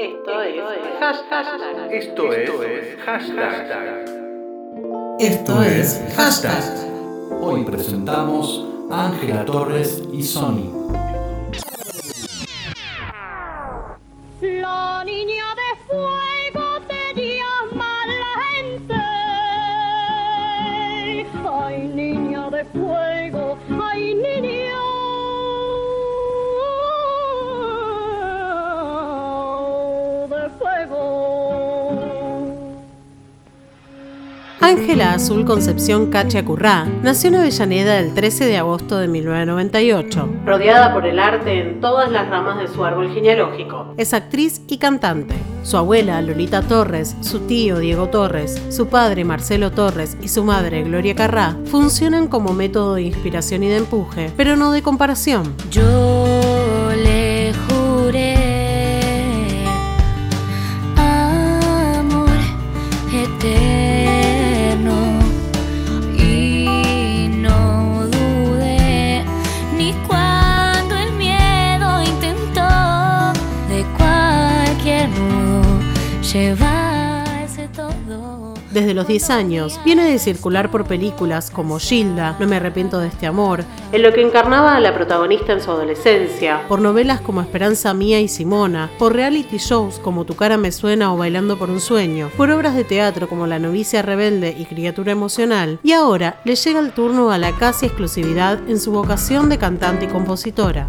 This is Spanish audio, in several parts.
Esto es hashtag. Esto es hashtag. Esto es hashtag. Hoy presentamos Ángela Torres y Sony. Ángela Azul Concepción Cacha Currá nació en Avellaneda el 13 de agosto de 1998, rodeada por el arte en todas las ramas de su árbol genealógico. Es actriz y cantante. Su abuela, Lolita Torres, su tío, Diego Torres, su padre, Marcelo Torres, y su madre, Gloria Carrá, funcionan como método de inspiración y de empuje, pero no de comparación. Yo llevarse todo. Desde los 10 años, viene de circular por películas como Gilda, No me arrepiento de este amor, en lo que encarnaba a la protagonista en su adolescencia, por novelas como Esperanza Mía y Simona, por reality shows como Tu cara me suena o Bailando por un sueño, por obras de teatro como La novicia rebelde y Criatura emocional, y ahora le llega el turno a la casi exclusividad en su vocación de cantante y compositora.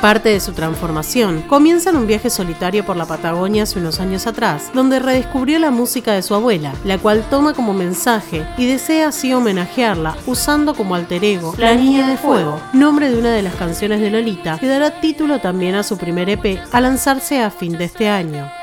Parte de su transformación comienza en un viaje solitario por la Patagonia hace unos años atrás, donde redescubrió la música de su abuela, la cual toma como mensaje y desea así homenajearla usando como alter ego La Niña de Fuego, nombre de una de las canciones de Lolita, que dará título también a su primer EP a lanzarse a fin de este año.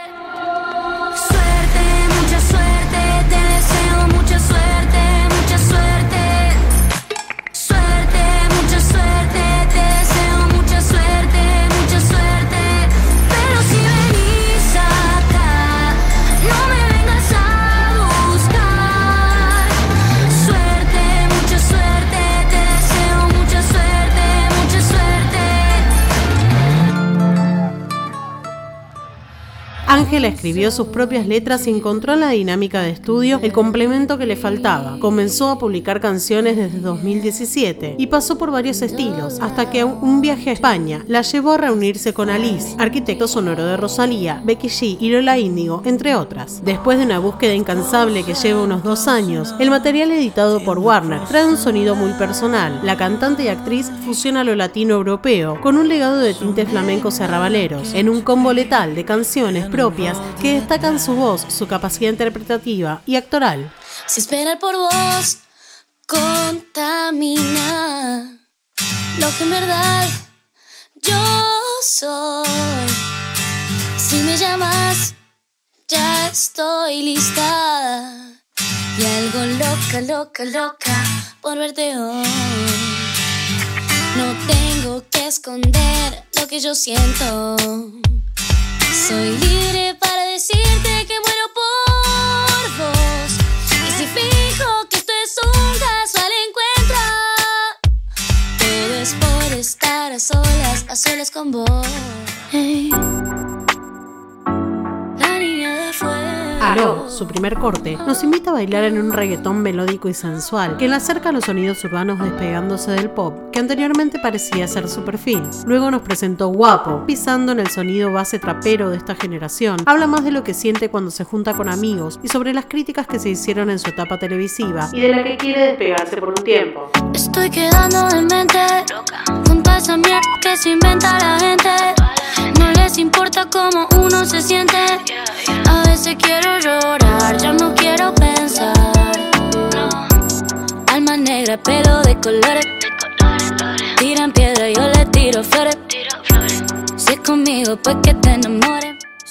Ángela escribió sus propias letras y encontró en la dinámica de estudio el complemento que le faltaba. Comenzó a publicar canciones desde 2017 y pasó por varios estilos, hasta que un viaje a España la llevó a reunirse con Alice, arquitecto sonoro de Rosalía, Becky G y Lola Índigo, entre otras. Después de una búsqueda incansable que lleva unos dos años, el material editado por Warner trae un sonido muy personal. La cantante y actriz fusiona lo latino europeo con un legado de tintes flamencos y arrabaleros, en un combo letal de canciones propias que destacan su voz, su capacidad interpretativa y actoral. Si esperar por vos contamina lo que en verdad yo soy. Si me llamas, ya estoy lista. Y algo loca, loca, loca por verte hoy. No tengo que esconder lo que yo siento. Soy libre para decirte que muero por vos. Y si fijo que esto es un casual encuentro, todo es por estar a solas, a solas con vos. Hey. Aló, su primer corte, nos invita a bailar en un reggaetón melódico y sensual que le acerca a los sonidos urbanos despegándose del pop, que anteriormente parecía ser su perfil. Luego nos presentó Guapo, pisando en el sonido base trapero de esta generación. Habla más de lo que siente cuando se junta con amigos y sobre las críticas que se hicieron en su etapa televisiva y de la que quiere despegarse por un tiempo. Estoy quedando en mente junto a esa mierda que se inventa la gente. Les importa cómo uno se siente. A veces quiero llorar, ya no quiero pensar. Alma negra, pelo de colores. Tiran piedra, yo le tiro flores. Si es conmigo, pues que te enamores.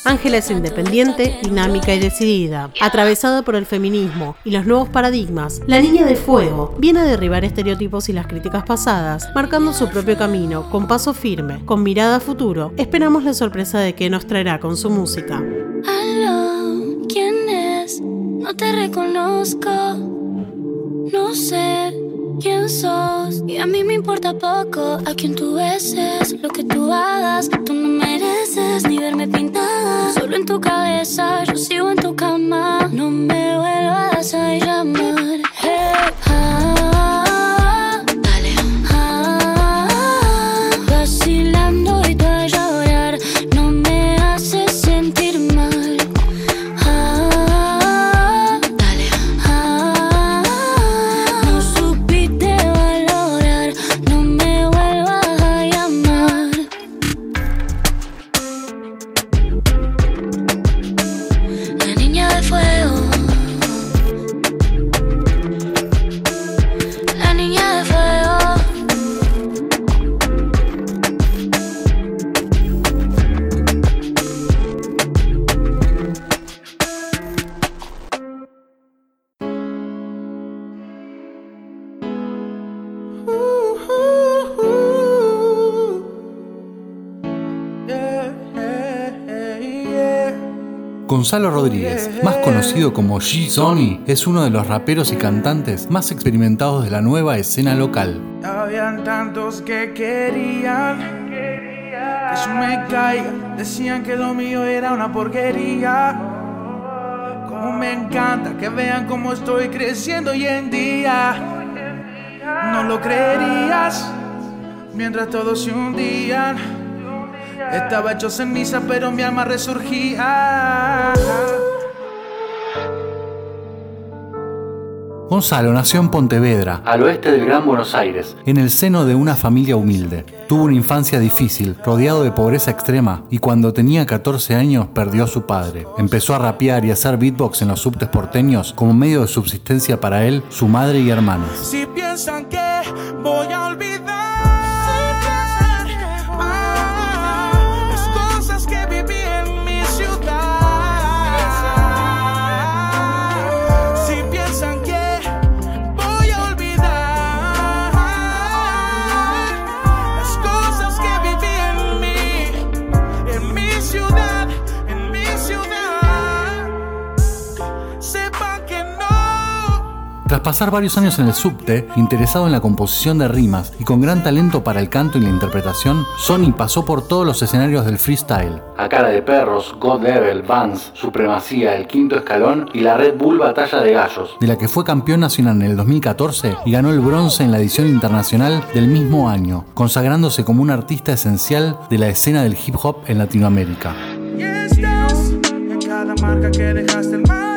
Ángela es independiente, dinámica y decidida, atravesada por el feminismo y los nuevos paradigmas. La niña de fuego viene a derribar estereotipos y las críticas pasadas, marcando su propio camino, con paso firme, con mirada a futuro. Esperamos la sorpresa de que nos traerá con su música. No te reconozco. No sé quién sos. Y a mí me importa poco a quién tú beses. Lo que tú hagas, tú no mereces ni verme pintada. Solo en tu cabeza, yo sigo en tu cama. No me vuelvas a llamar. Hey, ah, Gonzalo Rodríguez, más conocido como G Sony, es uno de los raperos y cantantes más experimentados de la nueva escena local. Habían tantos que querían que yo me caiga. Decían que lo mío era una porquería. Como me encanta que vean cómo estoy creciendo hoy en día. No lo creerías mientras todos se hundían. Estaba hecho ceniza, pero mi alma resurgía. Gonzalo nació en Pontevedra, al oeste del Gran Buenos Aires, en el seno de una familia humilde. Tuvo una infancia difícil, rodeado de pobreza extrema, y cuando tenía 14 años perdió a su padre. Empezó a rapear y hacer beatbox en los subtes porteños como medio de subsistencia para él, su madre y hermanos. Si piensan que voy a olvidar pasar varios años en el subte, interesado en la composición de rimas y con gran talento para el canto y la interpretación, Sony pasó por todos los escenarios del freestyle. A cara de perros, God Level, Vans, Supremacía, El Quinto Escalón y la Red Bull Batalla de Gallos, de la que fue campeón nacional en el 2014 y ganó el bronce en la edición internacional del mismo año, consagrándose como un artista esencial de la escena del hip hop en Latinoamérica. Y estás en cada marca que dejaste en my life. No puedo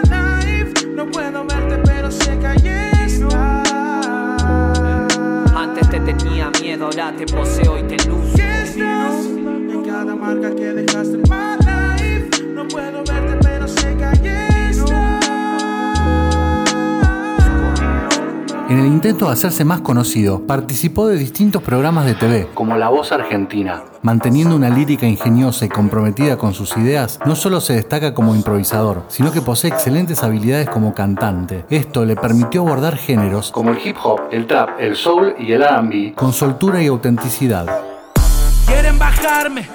pero sé que ahí estás. Antes te tenía miedo, ahora te poseo y te luzco. Y estás en cada marca que dejaste en my life. No puedo verte, pero sé que ahí En el intento de hacerse más conocido, participó de distintos programas de TV, como La Voz Argentina. Manteniendo una lírica ingeniosa y comprometida con sus ideas, no solo se destaca como improvisador, sino que posee excelentes habilidades como cantante. Esto le permitió abordar géneros como el hip hop, el trap, el soul y el RB con soltura y autenticidad. Quieren bajarme.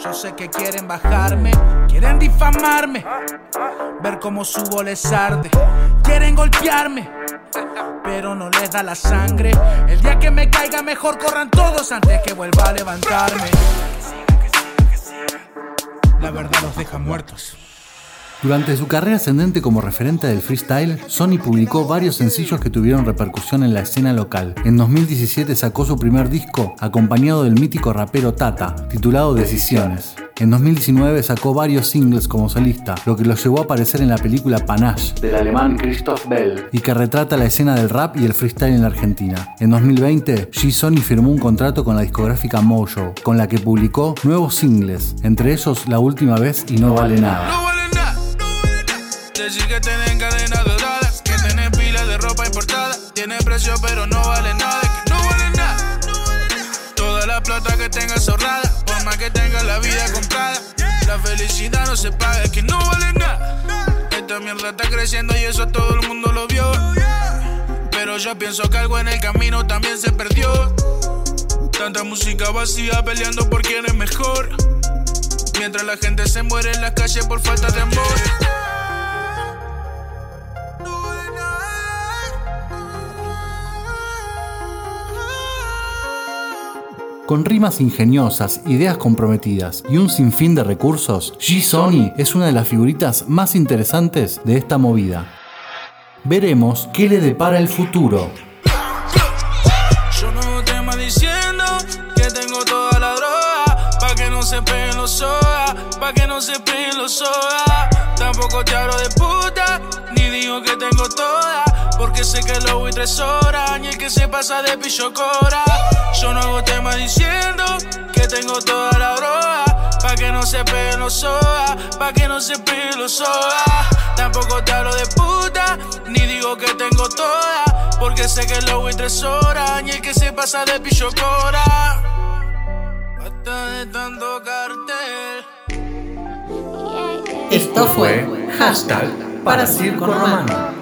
Yo sé que quieren bajarme. Quieren difamarme. Ver cómo subo les arde. Quieren golpearme. Pero no les da la sangre. El día que me caiga, mejor corran todos antes que vuelva a levantarme. La verdad los deja muertos. Durante su carrera ascendente como referente del freestyle, Sony publicó varios sencillos que tuvieron repercusión en la escena local. En 2017 sacó su primer disco, acompañado del mítico rapero Tata, titulado Decisiones. En 2019 sacó varios singles como solista, lo que lo llevó a aparecer en la película Panache del alemán Christoph Bell y que retrata la escena del rap y el freestyle en la Argentina. En 2020, G Sony firmó un contrato con la discográfica Mojo, con la que publicó nuevos singles, entre ellos La Última Vez y No Vale Nada. Decir que tienen cadenas doradas, que tienen pilas de ropa importada. Tiene precio, pero no vale nada. Que no vale nada. Toda la plata que tengas ahorrada, por más que tengas la vida comprada. La felicidad no se paga, que no vale nada. Esta mierda está creciendo y eso todo el mundo lo vio. Pero yo pienso que algo en el camino también se perdió. Tanta música vacía peleando por quién es mejor. Mientras la gente se muere en las calles por falta de amor. Con rimas ingeniosas, ideas comprometidas y un sinfín de recursos, G-Sony es una de las figuritas más interesantes de esta movida. Veremos qué le depara el futuro. Yo no tema diciendo que tengo toda la droga. Pa' que no se peguen los soda, pa' que no se peguen los soda. Tampoco te hablo de puta, ni digo que tengo toda. Porque sé que lo voy tres horas, ni el que se pasa de pillo cobra. Yo no hago tema diciendo que tengo toda la droga. Pa' que no se peguen los soda, pa' que no se peguen los soda. Tampoco te hablo de puta, ni digo que tengo toda. Porque sé que lo voy tres horas, ni el que se pasa de pillo cobra. Basta de tanto cartel. Esto fue Hashtag para Circo Romano.